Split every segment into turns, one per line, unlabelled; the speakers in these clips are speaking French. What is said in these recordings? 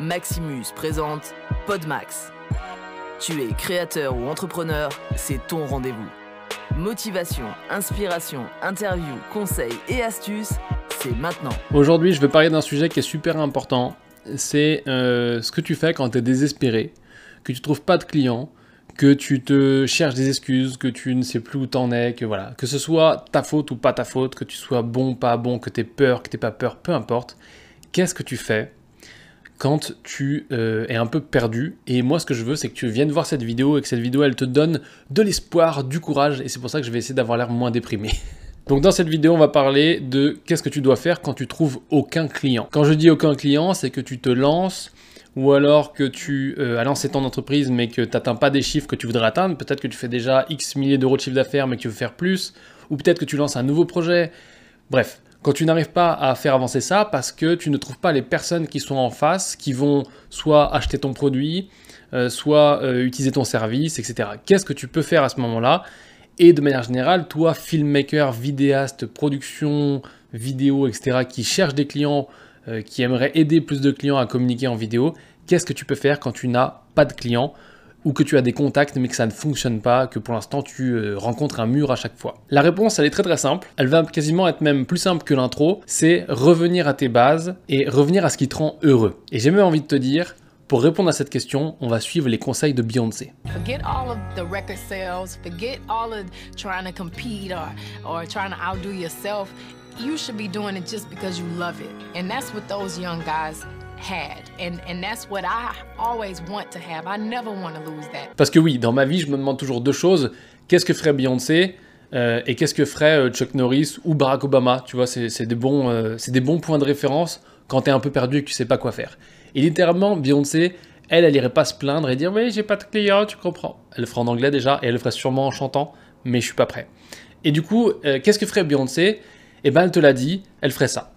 Maximus présente Podmax. Tu es créateur ou entrepreneur, c'est ton rendez-vous. Motivation, inspiration, interview, conseils et astuces, c'est maintenant.
Aujourd'hui, je vais parler d'un sujet qui est super important. C'est euh, ce que tu fais quand tu es désespéré, que tu trouves pas de clients, que tu te cherches des excuses, que tu ne sais plus où t'en es, que voilà, que ce soit ta faute ou pas ta faute, que tu sois bon, pas bon, que tu aies peur, que tu pas peur, peu importe. Qu'est-ce que tu fais quand tu euh, es un peu perdu. Et moi, ce que je veux, c'est que tu viennes voir cette vidéo et que cette vidéo, elle te donne de l'espoir, du courage. Et c'est pour ça que je vais essayer d'avoir l'air moins déprimé. Donc dans cette vidéo, on va parler de qu'est-ce que tu dois faire quand tu trouves aucun client. Quand je dis aucun client, c'est que tu te lances ou alors que tu euh, as lancé ton entreprise mais que tu n'atteins pas des chiffres que tu voudrais atteindre. Peut-être que tu fais déjà X milliers d'euros de chiffre d'affaires mais que tu veux faire plus. Ou peut-être que tu lances un nouveau projet. Bref, quand tu n'arrives pas à faire avancer ça parce que tu ne trouves pas les personnes qui sont en face, qui vont soit acheter ton produit, euh, soit euh, utiliser ton service, etc. Qu'est-ce que tu peux faire à ce moment-là? Et de manière générale, toi, filmmaker, vidéaste, production, vidéo, etc., qui cherche des clients, euh, qui aimerait aider plus de clients à communiquer en vidéo, qu'est-ce que tu peux faire quand tu n'as pas de clients ou que tu as des contacts mais que ça ne fonctionne pas, que pour l'instant tu euh, rencontres un mur à chaque fois La réponse, elle est très très simple. Elle va quasiment être même plus simple que l'intro. C'est revenir à tes bases et revenir à ce qui te rend heureux. Et j'ai même envie de te dire, pour répondre à cette question, on va suivre les conseils de Beyoncé. Forget all of the record sales, forget all of trying to compete or, or trying to outdo yourself. You should be doing it just because you love it. And that's what those young guys parce que oui, dans ma vie, je me demande toujours deux choses. Qu'est-ce que ferait Beyoncé euh, et qu'est-ce que ferait euh, Chuck Norris ou Barack Obama? Tu vois, c'est des, bons, euh, des bons points de référence quand tu es un peu perdu et que tu sais pas quoi faire. Et littéralement, Beyoncé, elle, elle irait pas se plaindre et dire Oui, j'ai pas de clients, tu comprends. Elle le ferait en anglais déjà et elle le ferait sûrement en chantant, mais je suis pas prêt. Et du coup, qu'est-ce que ferait Beyoncé? Eh ben, elle te l'a dit, elle ferait ça.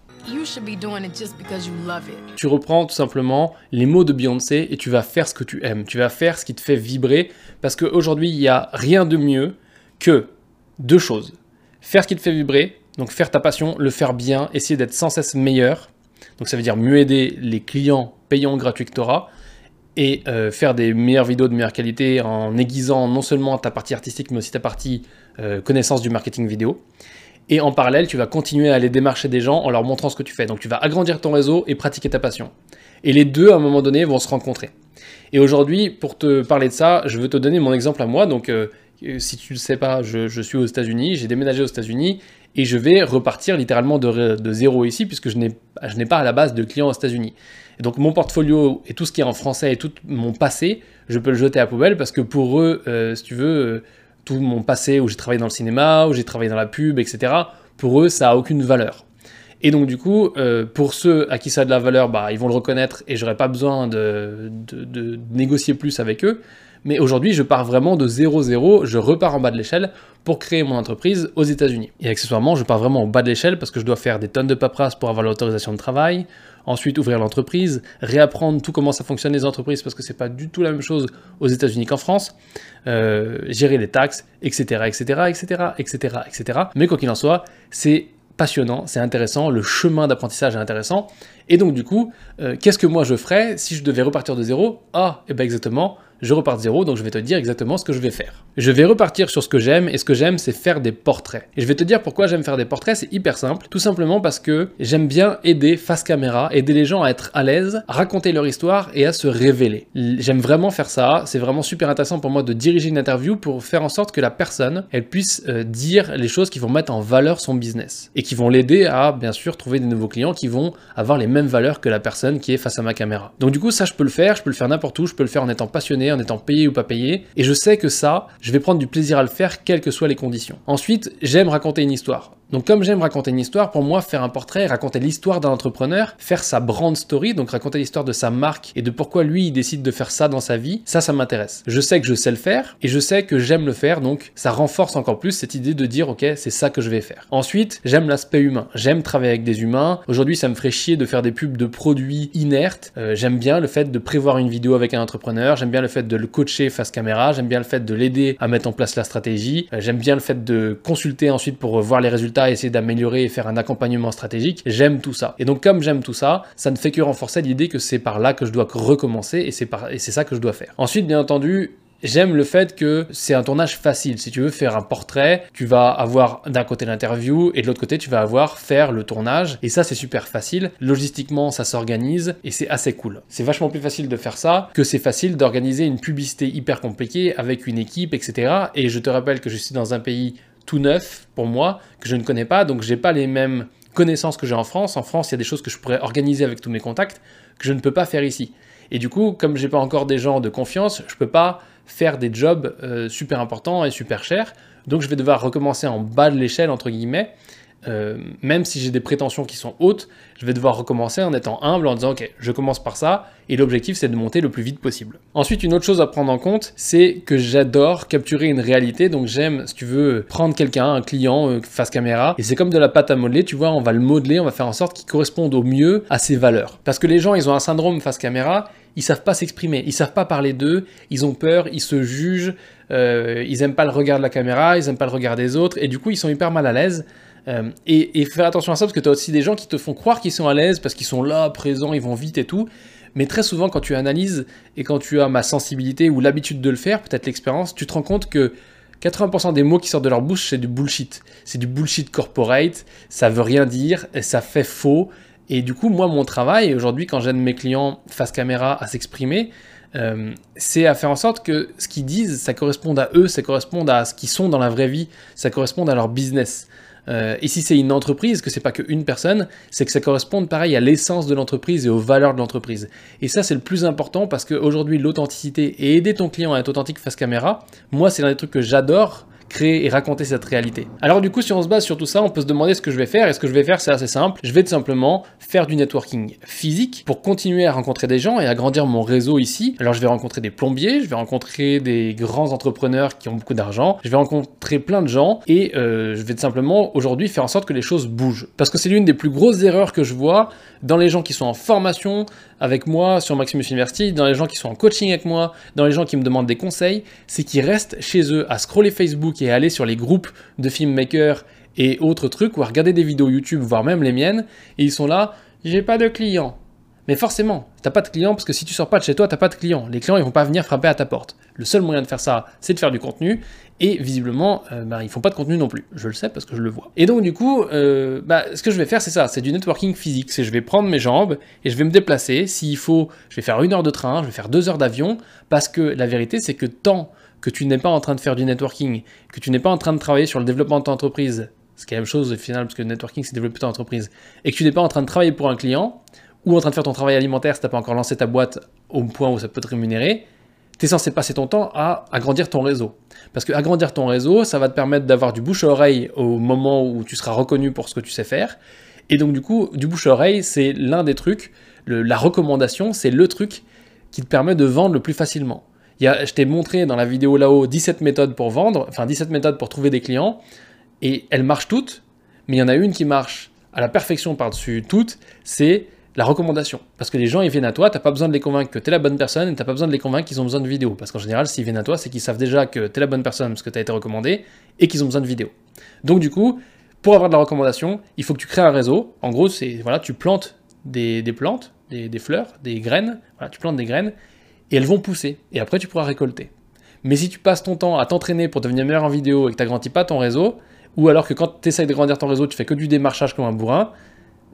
Tu reprends tout simplement les mots de Beyoncé et tu vas faire ce que tu aimes. Tu vas faire ce qui te fait vibrer parce qu'aujourd'hui, il n'y a rien de mieux que deux choses. Faire ce qui te fait vibrer, donc faire ta passion, le faire bien, essayer d'être sans cesse meilleur. Donc ça veut dire mieux aider les clients payants gratuits que tu auras et euh, faire des meilleures vidéos de meilleure qualité en aiguisant non seulement ta partie artistique mais aussi ta partie euh, connaissance du marketing vidéo. Et en parallèle, tu vas continuer à aller démarcher des gens en leur montrant ce que tu fais. Donc tu vas agrandir ton réseau et pratiquer ta passion. Et les deux, à un moment donné, vont se rencontrer. Et aujourd'hui, pour te parler de ça, je veux te donner mon exemple à moi. Donc euh, si tu ne le sais pas, je, suis aux États-Unis, j'ai déménagé aux États-Unis et je vais repartir littéralement de, zéro ici puisque je n'ai pas à la base de clients aux États-Unis. Donc mon portfolio et tout ce qui est en français et tout mon passé, je peux le jeter à poubelle parce que pour eux, euh, si tu veux, euh, tout mon passé où j'ai travaillé dans le cinéma, où j'ai travaillé dans la pub, etc., pour eux, ça a aucune valeur. Et donc du coup, euh, pour ceux à qui ça a de la valeur, bah, ils vont le reconnaître et j'aurai pas besoin de, de, négocier plus avec eux. Mais aujourd'hui, je pars vraiment de 0-0, je repars en bas de l'échelle pour créer mon entreprise aux États-Unis. Et accessoirement, je pars vraiment au bas de l'échelle parce que je dois faire des tonnes de paperasse pour avoir l'autorisation de travail, ensuite ouvrir l'entreprise, réapprendre tout comment ça fonctionne les entreprises parce que c'est pas du tout la même chose aux États-Unis qu'en France, euh, gérer les taxes, etc., etc., etc., etc., etc. Mais quoi qu'il en soit, c'est passionnant, c'est intéressant, le chemin d'apprentissage est intéressant. Et donc du coup, euh, qu'est-ce que moi je ferais si je devais repartir de zéro? Ah, et eh bien exactement, je repars de zéro, donc je vais te dire exactement ce que je vais faire. Je vais repartir sur ce que j'aime, et ce que j'aime, c'est faire des portraits. Et je vais te dire pourquoi j'aime faire des portraits, c'est hyper simple, tout simplement parce que j'aime bien aider face caméra, aider les gens à être à l'aise, raconter leur histoire et à se révéler. J'aime vraiment faire ça, c'est vraiment super intéressant pour moi de diriger une interview pour faire en sorte que la personne, elle puisse euh, dire les choses qui vont mettre en valeur son business, et qui vont l'aider à, bien sûr, trouver des nouveaux clients qui vont avoir les mêmes valeurs que la personne qui est face à ma caméra. Donc du coup, ça, je peux le faire, je peux le faire n'importe où, je peux le faire en étant passionné, en étant payé ou pas payé. Et je sais que ça, je vais prendre du plaisir à le faire, quelles que soient les conditions. Ensuite, j'aime raconter une histoire. Donc comme j'aime raconter une histoire, pour moi, faire un portrait, raconter l'histoire d'un entrepreneur, faire sa brand story, donc raconter l'histoire de sa marque et de pourquoi lui, il décide de faire ça dans sa vie, ça, ça m'intéresse. Je sais que je sais le faire et je sais que j'aime le faire, donc ça renforce encore plus cette idée de dire, ok, c'est ça que je vais faire. Ensuite, j'aime l'aspect humain. J'aime travailler avec des humains. Aujourd'hui, ça me ferait chier de faire des pubs de produits inertes. Euh, j'aime bien le fait de prévoir une vidéo avec un entrepreneur. J'aime bien le fait de le coacher face caméra. J'aime bien le fait de l'aider à mettre en place la stratégie. Euh, j'aime bien le fait de consulter ensuite pour voir les résultats résultats, essayer d'améliorer et faire un accompagnement stratégique, j'aime tout ça. Et donc comme j'aime tout ça, ça ne fait que renforcer l'idée que c'est par là que je dois recommencer et c'est par... et c'est ça que je dois faire. Ensuite, bien entendu, J'aime le fait que c'est un tournage facile. Si tu veux faire un portrait, tu vas avoir d'un côté l'interview et de l'autre côté tu vas avoir faire le tournage. Et ça c'est super facile. Logistiquement ça s'organise et c'est assez cool. C'est vachement plus facile de faire ça que c'est facile d'organiser une publicité hyper compliquée avec une équipe, etc. Et je te rappelle que je suis dans un pays tout neuf pour moi, que je ne connais pas, donc j'ai pas les mêmes connaissances que j'ai en France. En France, il y a des choses que je pourrais organiser avec tous mes contacts que je ne peux pas faire ici. Et du coup, comme j'ai pas encore des gens de confiance, je peux pas faire des jobs euh, super importants et super chers. Donc je vais devoir recommencer en bas de l'échelle, entre guillemets. Euh, même si j'ai des prétentions qui sont hautes, je vais devoir recommencer en étant humble, en disant ok, je commence par ça, et l'objectif c'est de monter le plus vite possible. Ensuite, une autre chose à prendre en compte, c'est que j'adore capturer une réalité, donc j'aime, si tu veux, prendre quelqu'un, un client, euh, face caméra, et c'est comme de la pâte à modeler, tu vois, on va le modeler, on va faire en sorte qu'il corresponde au mieux à ses valeurs. Parce que les gens, ils ont un syndrome face caméra, ils savent pas s'exprimer, ils savent pas parler d'eux, ils ont peur, ils se jugent, euh, ils aiment pas le regard de la caméra, ils aiment pas le regard des autres, et du coup ils sont hyper mal à l'aise. Euh, et, faire attention à ça parce que tu as aussi des gens qui te font croire qu'ils sont à l'aise parce qu'ils sont là, présents, ils vont vite et tout. Mais très souvent, quand tu analyses et quand tu as ma sensibilité ou l'habitude de le faire, peut-être l'expérience, tu te rends compte que 80% des mots qui sortent de leur bouche, c'est du bullshit. C'est du bullshit corporate, ça veut rien dire, ça fait faux, et du coup, moi, mon travail, aujourd'hui, quand j'aide mes clients face caméra à s'exprimer, euh, c'est à faire en sorte que ce qu'ils disent, ça corresponde à eux, ça corresponde à ce qu'ils sont dans la vraie vie, ça corresponde à leur business. Euh, et si c'est une entreprise, que c'est pas qu'une personne, c'est que ça corresponde pareil à l'essence de l'entreprise et aux valeurs de l'entreprise. Et ça, c'est le plus important parce qu'aujourd'hui, l'authenticité et aider ton client à être authentique face caméra, moi, c'est l'un des trucs que j'adore et raconter cette réalité. Alors du coup, si on se base sur tout ça, on peut se demander ce que je vais faire. Et ce que je vais faire, c'est assez simple. Je vais tout simplement faire du networking physique pour continuer à rencontrer des gens et à grandir mon réseau ici. Alors je vais rencontrer des plombiers, je vais rencontrer des grands entrepreneurs qui ont beaucoup d'argent, je vais rencontrer plein de gens et euh, je vais tout simplement aujourd'hui faire en sorte que les choses bougent. Parce que c'est l'une des plus grosses erreurs que je vois dans les gens qui sont en formation avec moi sur Maximus University, dans les gens qui sont en coaching avec moi, dans les gens qui me demandent des conseils, c'est qu'ils restent chez eux à scroller Facebook et aller sur les groupes de filmmakers et autres trucs ou à regarder des vidéos YouTube, voire même les miennes, et ils sont là, j'ai pas de clients. Mais forcément, t'as pas de clients parce que si tu sors pas de chez toi, t'as pas de clients. Les clients, ils vont pas venir frapper à ta porte. Le seul moyen de faire ça, c'est de faire du contenu. Et visiblement, euh, bah, ils font pas de contenu non plus. Je le sais parce que je le vois. Et donc, du coup, euh, bah, ce que je vais faire, c'est ça. C'est du networking physique. C'est je vais prendre mes jambes et je vais me déplacer. S'il faut, je vais faire une heure de train, je vais faire deux heures d'avion. Parce que la vérité, c'est que tant que tu n'es pas en train de faire du networking, que tu n'es pas en train de travailler sur le développement de ton entreprise, ce qui est la même chose au final, parce que le networking, c'est développer ton entreprise, et que tu n'es pas en train de travailler pour un client, ou en train de faire ton travail alimentaire si tu n'as pas encore lancé ta boîte au point où ça peut te rémunérer, tu es censé passer ton temps à agrandir ton réseau. Parce que agrandir ton réseau, ça va te permettre d'avoir du bouche à oreille au moment où tu seras reconnu pour ce que tu sais faire. Et donc du coup, du bouche à oreille, c'est l'un des trucs, la recommandation, c'est le truc qui te permet de vendre le plus facilement. Je t'ai montré dans la vidéo là-haut 17 méthodes pour vendre, enfin 17 méthodes pour trouver des clients, et elles marchent toutes, mais il y en a une qui marche à la perfection par-dessus toutes, c'est la recommandation. Parce que les gens, ils viennent à toi, t'as pas besoin de les convaincre que tu es la bonne personne et t'as pas besoin de les convaincre qu'ils ont besoin de vidéo. Parce qu'en général, s'ils viennent à toi, c'est qu'ils savent déjà que tu es la bonne personne parce que tu as été recommandé et qu'ils ont besoin de vidéo. Donc du coup, pour avoir de la recommandation, il faut que tu crées un réseau. En gros, c'est voilà, tu plantes des, plantes, des, fleurs, des graines, voilà, tu plantes des graines et elles vont pousser. Et après, tu pourras récolter. Mais si tu passes ton temps à t'entraîner pour devenir meilleur en vidéo et que tu n'agrandis pas ton réseau, ou alors que quand tu essayes de grandir ton réseau, tu fais que du démarchage comme un bourrin,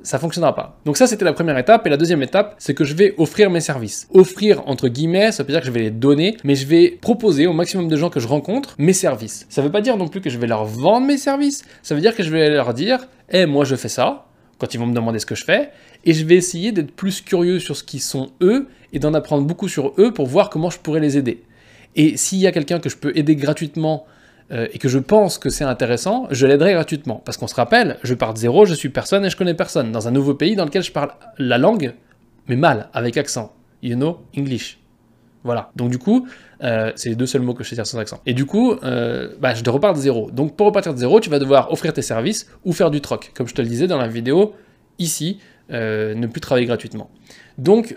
ça fonctionnera pas. Donc ça c'était la première étape et la deuxième étape c'est que je vais offrir mes services. Offrir entre guillemets, ça veut dire que je vais les donner, mais je vais proposer au maximum de gens que je rencontre mes services. Ça veut pas dire non plus que je vais leur vendre mes services, ça veut dire que je vais leur dire "Eh moi je fais ça" quand ils vont me demander ce que je fais et je vais essayer d'être plus curieux sur ce qu'ils sont eux et d'en apprendre beaucoup sur eux pour voir comment je pourrais les aider. Et s'il y a quelqu'un que je peux aider gratuitement euh, et que je pense que c'est intéressant, je l'aiderai gratuitement. Parce qu'on se rappelle, je pars de zéro, je suis personne et je connais personne. Dans un nouveau pays dans lequel je parle la langue, mais mal, avec accent. You know, English. Voilà. Donc du coup, euh, c'est les deux seuls mots que je sais dire sans accent. Et du coup, euh, bah, je te repars de zéro. Donc pour repartir de zéro, tu vas devoir offrir tes services ou faire du troc. Comme je te le disais dans la vidéo, ici, ne plus travailler gratuitement. Donc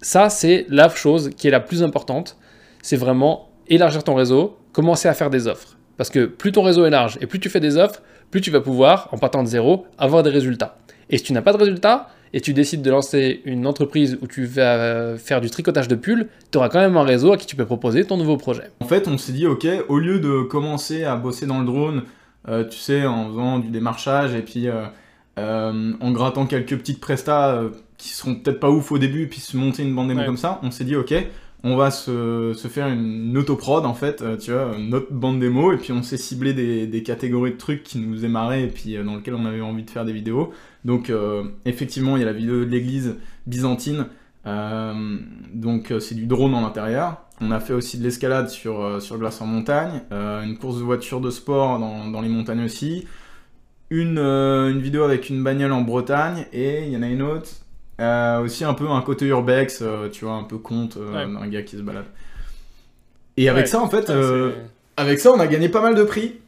ça, c'est la chose qui est la plus importante. C'est vraiment élargir ton réseau, commencer à faire des offres. Parce que plus ton réseau est large et plus tu fais des offres, plus tu vas pouvoir, en partant de zéro, avoir des résultats. Et si tu n'as pas de résultats, et tu décides de lancer une entreprise où tu vas euh, faire du tricotage de pulls, tu auras quand même un réseau à qui tu peux proposer ton nouveau projet.
En fait, on s'est dit, ok, au lieu de commencer à bosser dans le drone, euh, tu sais, en faisant du démarchage et puis euh, en grattant quelques petites prestats qui seront peut-être pas ouf au début, puis se monter une bande démo comme ça, on s'est dit, ok, on va se, faire une autoprod en fait, tu vois, notre bande démo, et puis on s'est ciblé des, catégories de trucs qui nous aimeraient et puis dans lesquels on avait envie de faire des vidéos. Donc euh, effectivement, il y a la vidéo de l'église byzantine. Euh, donc euh, c'est du drone en intérieur. On a fait aussi de l'escalade sur, sur glace en montagne, une course de voiture de sport dans, les montagnes aussi, une, une, vidéo avec une bagnole en Bretagne, et il y en a une autre, aussi un peu un côté urbex, tu vois, un peu conte d'un gars qui se balade. Et avec ça, en fait, avec ça, on a gagné pas mal de prix.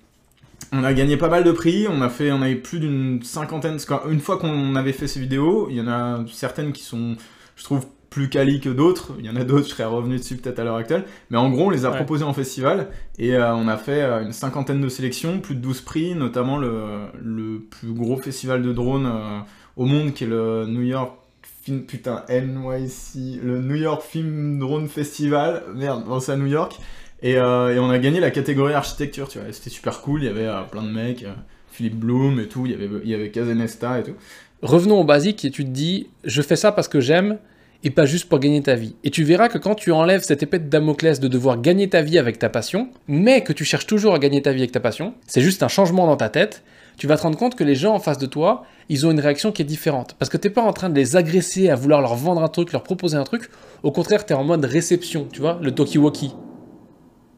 On a gagné pas mal de prix, on a fait, on avait plus d'une cinquantaine. Une fois qu'on avait fait ces vidéos, il y en a certaines qui sont, je trouve, plus quali que d'autres. Il y en a d'autres, je serais revenu dessus peut-être à l'heure actuelle. Mais en gros, on les a proposés en festival et euh, on a fait euh, une cinquantaine de sélections, plus de 12 prix, notamment le, le plus gros festival de drones euh, au monde qui est le New York Film, putain, NYC, le New York Film Drone Festival. Merde, c'est à New York. Euh, et, on a gagné la catégorie architecture, tu vois. C'était super cool, il y avait euh, plein de mecs, euh, Philippe Bloom et tout, il y avait, il y avait Kazenesta et tout.
Revenons au basique et tu te dis, je fais ça parce que j'aime et pas juste pour gagner ta vie. Et tu verras que quand tu enlèves cette épée de Damoclès de devoir gagner ta vie avec ta passion, mais que tu cherches toujours à gagner ta vie avec ta passion, c'est juste un changement dans ta tête, tu vas te rendre compte que les gens en face de toi, ils ont une réaction qui est différente. Parce que tu n'es pas en train de les agresser à vouloir leur vendre un truc, leur proposer un truc. Au contraire, tu es en mode réception, tu vois, le talkie-walkie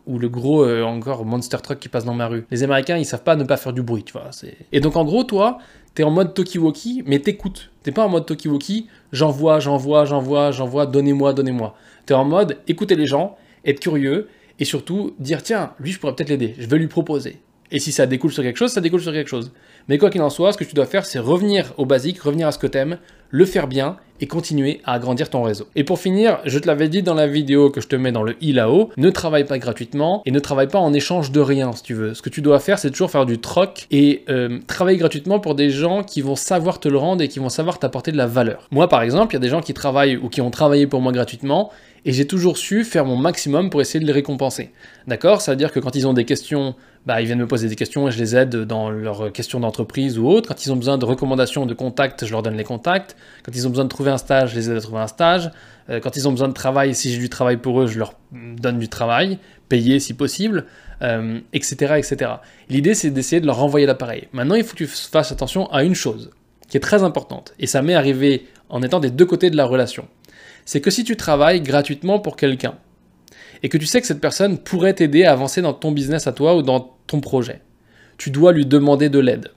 ou le gros euh, encore monster truck qui passe dans ma rue. Les Américains, ils savent pas ne pas faire du bruit, tu vois. Et donc en gros, toi, t'es en mode talkie-walkie, mais t'écoutes. T'es pas en mode talkie-walkie, j'envoie, j'envoie, j'envoie, j'envoie, donnez-moi, donnez-moi. T'es en mode écouter les gens, être curieux, et surtout dire tiens, lui je pourrais peut-être l'aider, je vais lui proposer. Et si ça découle sur quelque chose, ça découle sur quelque chose. Mais quoi qu'il en soit, ce que tu dois faire, c'est revenir au basique, revenir à ce que t'aimes, le faire bien et continuer à agrandir ton réseau. Et pour finir, je te l'avais dit dans la vidéo que je te mets dans le i là-haut, ne travaille pas gratuitement et ne travaille pas en échange de rien si tu veux. Ce que tu dois faire, c'est toujours faire du troc et euh, travailler gratuitement pour des gens qui vont savoir te le rendre et qui vont savoir t'apporter de la valeur. Moi par exemple, il y a des gens qui travaillent ou qui ont travaillé pour moi gratuitement et j'ai toujours su faire mon maximum pour essayer de les récompenser. D'accord? Ça veut dire que quand ils ont des questions bah, ils viennent me poser des questions et je les aide dans leurs questions d'entreprise ou autres. Quand ils ont besoin de recommandations, de contacts, je leur donne les contacts. Quand ils ont besoin de trouver un stage, je les aide à trouver un stage. Euh, quand ils ont besoin de travail, si j'ai du travail pour eux, je leur donne du travail, payé si possible, etc. Euh, etc. L'idée, c'est d'essayer de leur renvoyer l'appareil. Maintenant, il faut que tu fasses attention à une chose qui est très importante. Et ça m'est arrivé en étant des deux côtés de la relation. C'est que si tu travailles gratuitement pour quelqu'un, et que tu sais que cette personne pourrait t'aider à avancer dans ton business à toi ou dans ton projet. Tu dois lui demander de l'aide.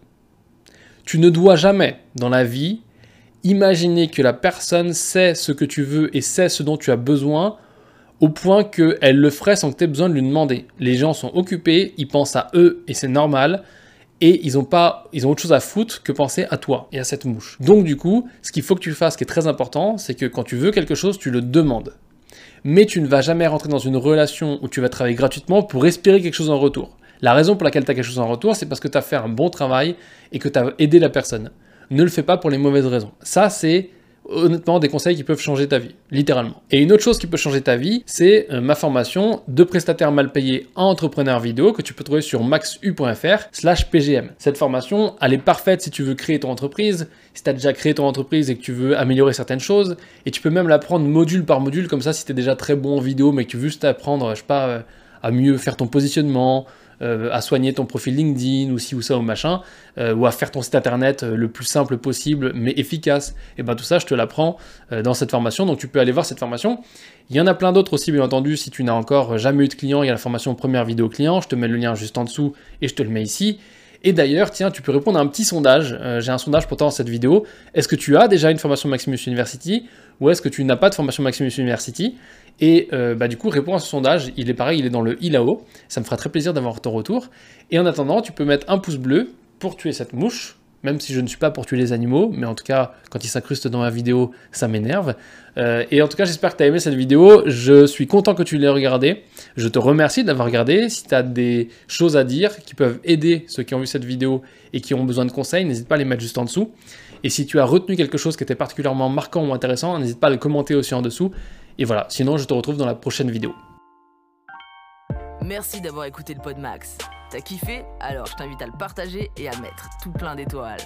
Tu ne dois jamais, dans la vie, imaginer que la personne sait ce que tu veux et sait ce dont tu as besoin au point qu'elle le ferait sans que tu aies besoin de lui demander. Les gens sont occupés, ils pensent à eux et c'est normal. Et ils ont pas, ils ont autre chose à foutre que penser à toi et à cette mouche. Donc du coup, ce qu'il faut que tu fasses, qui est très important, c'est que quand tu veux quelque chose, tu le demandes. Mais tu ne vas jamais rentrer dans une relation où tu vas travailler gratuitement pour espérer quelque chose en retour. La raison pour laquelle tu as quelque chose en retour, c'est parce que tu as fait un bon travail et que tu as aidé la personne. Ne le fais pas pour les mauvaises raisons. Ça, c'est honnêtement des conseils qui peuvent changer ta vie, littéralement. Et une autre chose qui peut changer ta vie, c'est euh, ma formation de prestataire mal payé en entrepreneur vidéo que tu peux trouver sur maxu.fr slash pgm. Cette formation, elle est parfaite si tu veux créer ton entreprise, si tu as déjà créé ton entreprise et que tu veux améliorer certaines choses, et tu peux même l'apprendre module par module, comme ça si tu es déjà très bon en vidéo mais que tu veux juste apprendre, je sais pas, euh, à mieux faire ton positionnement, euh, à soigner ton profil LinkedIn ou ci ou ça ou machin, euh, ou à faire ton site internet euh, le plus simple possible mais efficace. Et ben tout ça, je te l'apprends dans cette formation. Donc tu peux aller voir cette formation. Il y en a plein d'autres aussi, bien entendu. Si tu n'as encore jamais eu de client, il y a la formation première vidéo client. Je te mets le lien juste en dessous et je te le mets ici. Et d'ailleurs, tiens, tu peux répondre à un petit sondage. J'ai un sondage pour toi dans cette vidéo. Est-ce que tu as déjà une formation Maximus University ou est-ce que tu n'as pas de formation Maximus University? Et euh, bah, du coup, réponds à ce sondage. Il est pareil, il est dans le i là-haut. Ça me fera très plaisir d'avoir ton retour. Et en attendant, tu peux mettre un pouce bleu pour tuer cette mouche même si je ne suis pas pour tuer les animaux, mais en tout cas, quand ils s'incrustent dans ma vidéo, ça m'énerve. Euh, et en tout cas, j'espère que tu as aimé cette vidéo. Je suis content que tu l'aies regardée. Je te remercie de l'avoir regardée. Si tu as des choses à dire qui peuvent aider ceux qui ont vu cette vidéo et qui ont besoin de conseils, n'hésite pas à les mettre juste en dessous. Et si tu as retenu quelque chose qui était particulièrement marquant ou intéressant, n'hésite pas à le commenter aussi en dessous. Et voilà, sinon je te retrouve dans la prochaine vidéo.
Merci d'avoir écouté le Podmax. T'as kiffé? Alors je t'invite à le partager et à mettre tout plein d'étoiles.